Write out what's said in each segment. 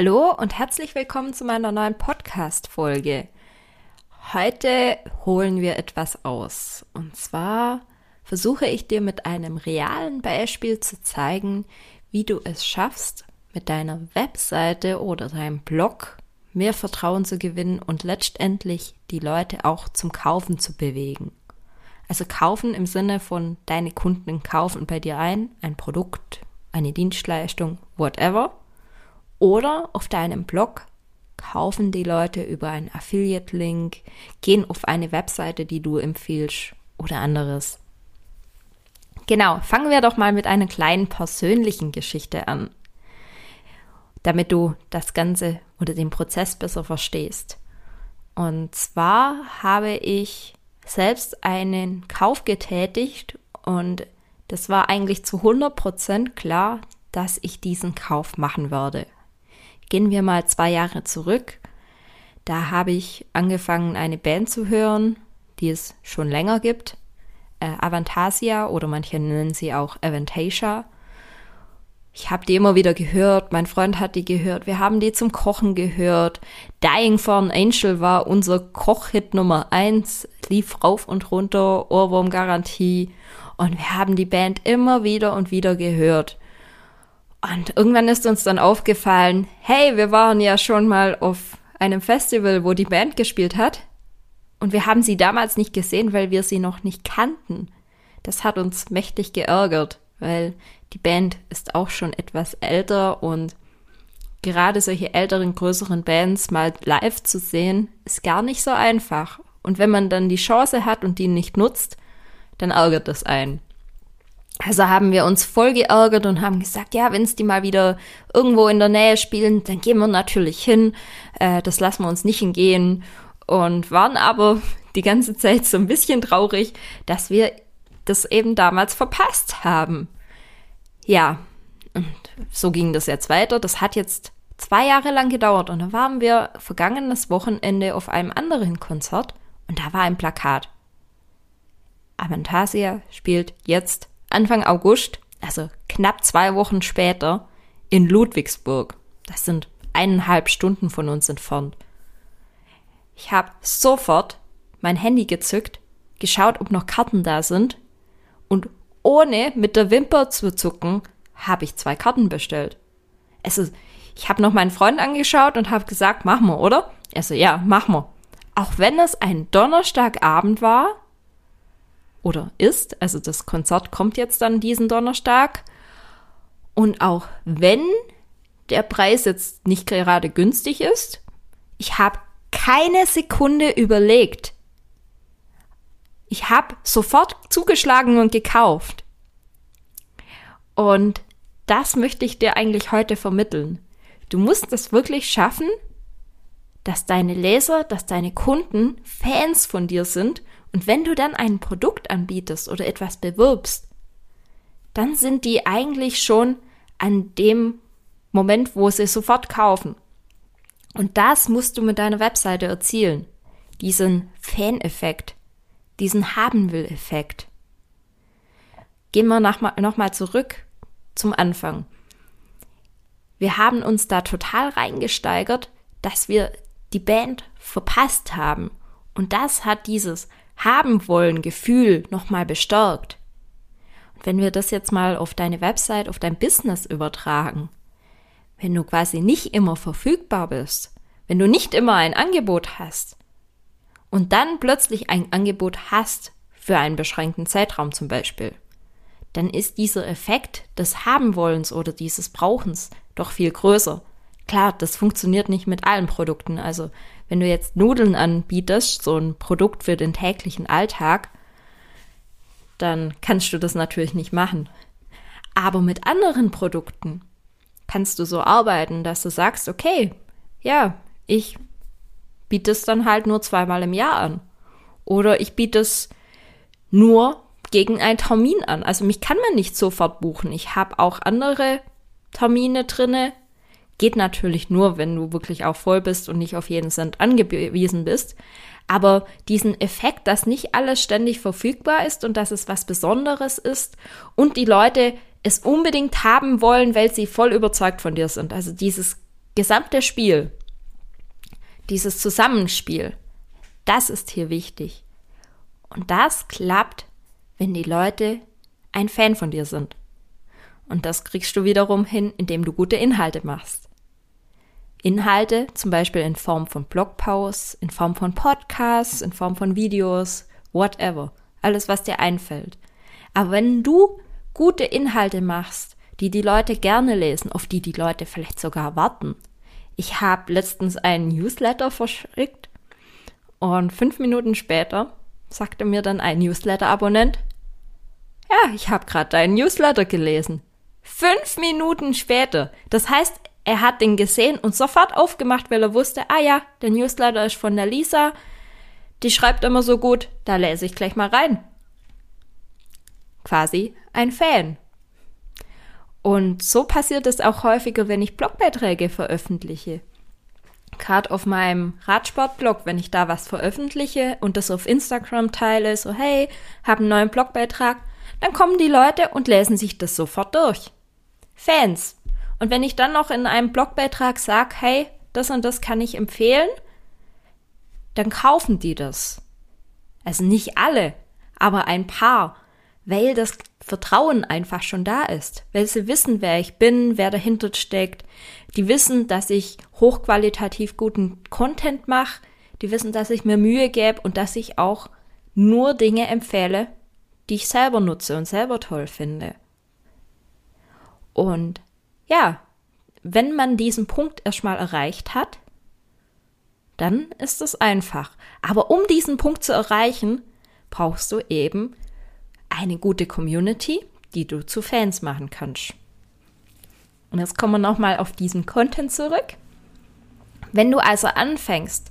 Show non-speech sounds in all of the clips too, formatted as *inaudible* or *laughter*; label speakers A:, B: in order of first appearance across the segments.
A: Hallo und herzlich willkommen zu meiner neuen Podcast-Folge. Heute holen wir etwas aus. Und zwar versuche ich dir mit einem realen Beispiel zu zeigen, wie du es schaffst, mit deiner Webseite oder deinem Blog mehr Vertrauen zu gewinnen und letztendlich die Leute auch zum Kaufen zu bewegen. Also kaufen im Sinne von deine Kunden kaufen bei dir ein, ein Produkt, eine Dienstleistung, whatever oder auf deinem Blog kaufen die Leute über einen Affiliate-Link, gehen auf eine Webseite, die du empfiehlst oder anderes. Genau, fangen wir doch mal mit einer kleinen persönlichen Geschichte an, damit du das Ganze oder den Prozess besser verstehst. Und zwar habe ich selbst einen Kauf getätigt und das war eigentlich zu 100% klar, dass ich diesen Kauf machen würde. Gehen wir mal zwei Jahre zurück. Da habe ich angefangen, eine Band zu hören, die es schon länger gibt. Äh, Avantasia oder manche nennen sie auch Avantasia. Ich habe die immer wieder gehört, mein Freund hat die gehört, wir haben die zum Kochen gehört. Dying for an Angel war unser Kochhit Nummer eins, lief rauf und runter, Ohrwurmgarantie. Und wir haben die Band immer wieder und wieder gehört. Und irgendwann ist uns dann aufgefallen, hey, wir waren ja schon mal auf einem Festival, wo die Band gespielt hat. Und wir haben sie damals nicht gesehen, weil wir sie noch nicht kannten. Das hat uns mächtig geärgert, weil die Band ist auch schon etwas älter und gerade solche älteren, größeren Bands mal live zu sehen, ist gar nicht so einfach. Und wenn man dann die Chance hat und die nicht nutzt, dann ärgert das einen. Also haben wir uns voll geärgert und haben gesagt, ja, wenn es die mal wieder irgendwo in der Nähe spielen, dann gehen wir natürlich hin. Äh, das lassen wir uns nicht hingehen. Und waren aber *laughs* die ganze Zeit so ein bisschen traurig, dass wir das eben damals verpasst haben. Ja, und so ging das jetzt weiter. Das hat jetzt zwei Jahre lang gedauert und dann waren wir vergangenes Wochenende auf einem anderen Konzert und da war ein Plakat. Avantasia spielt jetzt Anfang August, also knapp zwei Wochen später, in Ludwigsburg. Das sind eineinhalb Stunden von uns entfernt. Ich habe sofort mein Handy gezückt, geschaut, ob noch Karten da sind und ohne mit der Wimper zu zucken, habe ich zwei Karten bestellt. Also, ich habe noch meinen Freund angeschaut und habe gesagt, machen wir, oder? Also, ja, machen wir. Auch wenn es ein Donnerstagabend war, oder ist. Also das Konzert kommt jetzt dann diesen Donnerstag. Und auch wenn der Preis jetzt nicht gerade günstig ist, ich habe keine Sekunde überlegt. Ich habe sofort zugeschlagen und gekauft. Und das möchte ich dir eigentlich heute vermitteln. Du musst es wirklich schaffen, dass deine Leser, dass deine Kunden Fans von dir sind und wenn du dann ein Produkt anbietest oder etwas bewirbst, dann sind die eigentlich schon an dem Moment, wo sie sofort kaufen. Und das musst du mit deiner Webseite erzielen. Diesen Fan-Effekt, diesen Haben-will-Effekt. Gehen wir nochmal zurück zum Anfang. Wir haben uns da total reingesteigert, dass wir die Band verpasst haben. Und das hat dieses haben wollen Gefühl nochmal bestärkt. Und wenn wir das jetzt mal auf deine Website, auf dein Business übertragen, wenn du quasi nicht immer verfügbar bist, wenn du nicht immer ein Angebot hast und dann plötzlich ein Angebot hast für einen beschränkten Zeitraum zum Beispiel, dann ist dieser Effekt des Haben-Wollens oder dieses Brauchens doch viel größer. Klar, das funktioniert nicht mit allen Produkten. Also wenn du jetzt Nudeln anbietest, so ein Produkt für den täglichen Alltag, dann kannst du das natürlich nicht machen. Aber mit anderen Produkten, kannst du so arbeiten, dass du sagst, okay, ja, ich biete es dann halt nur zweimal im Jahr an. Oder ich biete es nur gegen einen Termin an. Also mich kann man nicht sofort buchen. Ich habe auch andere Termine drinne. Geht natürlich nur, wenn du wirklich auch voll bist und nicht auf jeden Cent angewiesen bist. Aber diesen Effekt, dass nicht alles ständig verfügbar ist und dass es was Besonderes ist und die Leute es unbedingt haben wollen, weil sie voll überzeugt von dir sind. Also dieses gesamte Spiel, dieses Zusammenspiel, das ist hier wichtig. Und das klappt, wenn die Leute ein Fan von dir sind. Und das kriegst du wiederum hin, indem du gute Inhalte machst. Inhalte zum Beispiel in Form von Blogposts, in Form von Podcasts, in Form von Videos, whatever. Alles, was dir einfällt. Aber wenn du gute Inhalte machst, die die Leute gerne lesen, auf die die Leute vielleicht sogar warten. Ich habe letztens einen Newsletter verschickt und fünf Minuten später sagte mir dann ein Newsletter-Abonnent, ja, ich habe gerade deinen Newsletter gelesen. Fünf Minuten später. Das heißt, er hat den gesehen und sofort aufgemacht, weil er wusste, ah ja, der Newsletter ist von der Lisa. Die schreibt immer so gut, da lese ich gleich mal rein. Quasi ein Fan. Und so passiert es auch häufiger, wenn ich Blogbeiträge veröffentliche. Gerade auf meinem Radsportblog, wenn ich da was veröffentliche und das auf Instagram teile, so hey, hab einen neuen Blogbeitrag, dann kommen die Leute und lesen sich das sofort durch. Fans. Und wenn ich dann noch in einem Blogbeitrag sage, hey, das und das kann ich empfehlen, dann kaufen die das. Also nicht alle, aber ein paar, weil das Vertrauen einfach schon da ist, weil sie wissen, wer ich bin, wer dahinter steckt. Die wissen, dass ich hochqualitativ guten Content mache, die wissen, dass ich mir Mühe gebe und dass ich auch nur Dinge empfehle, die ich selber nutze und selber toll finde. Und ja, wenn man diesen Punkt erstmal erreicht hat, dann ist es einfach. Aber um diesen Punkt zu erreichen, brauchst du eben eine gute Community, die du zu Fans machen kannst. Und jetzt kommen wir nochmal auf diesen Content zurück. Wenn du also anfängst,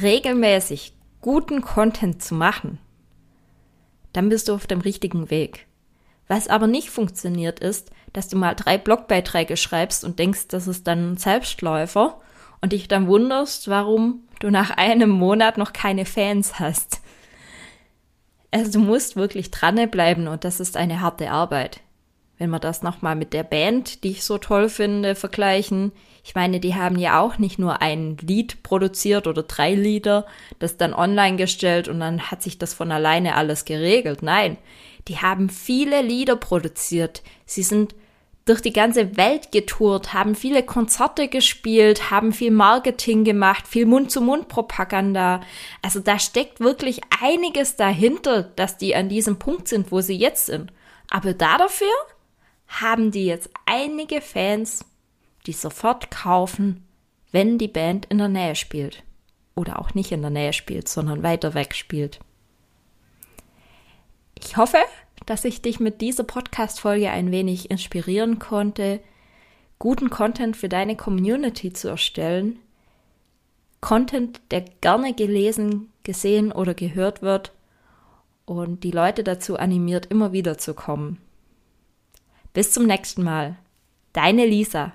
A: regelmäßig guten Content zu machen, dann bist du auf dem richtigen Weg. Was aber nicht funktioniert ist, dass du mal drei Blogbeiträge schreibst und denkst, das ist dann ein Selbstläufer und dich dann wunderst, warum du nach einem Monat noch keine Fans hast. Also du musst wirklich dranbleiben und das ist eine harte Arbeit. Wenn wir das nochmal mit der Band, die ich so toll finde, vergleichen. Ich meine, die haben ja auch nicht nur ein Lied produziert oder drei Lieder, das dann online gestellt und dann hat sich das von alleine alles geregelt. Nein, die haben viele Lieder produziert. Sie sind durch die ganze Welt getourt, haben viele Konzerte gespielt, haben viel Marketing gemacht, viel Mund-zu-Mund-Propaganda. Also da steckt wirklich einiges dahinter, dass die an diesem Punkt sind, wo sie jetzt sind. Aber dafür haben die jetzt einige Fans, die sofort kaufen, wenn die Band in der Nähe spielt. Oder auch nicht in der Nähe spielt, sondern weiter weg spielt. Ich hoffe, dass ich dich mit dieser Podcast-Folge ein wenig inspirieren konnte, guten Content für deine Community zu erstellen. Content, der gerne gelesen, gesehen oder gehört wird und die Leute dazu animiert, immer wieder zu kommen. Bis zum nächsten Mal. Deine Lisa.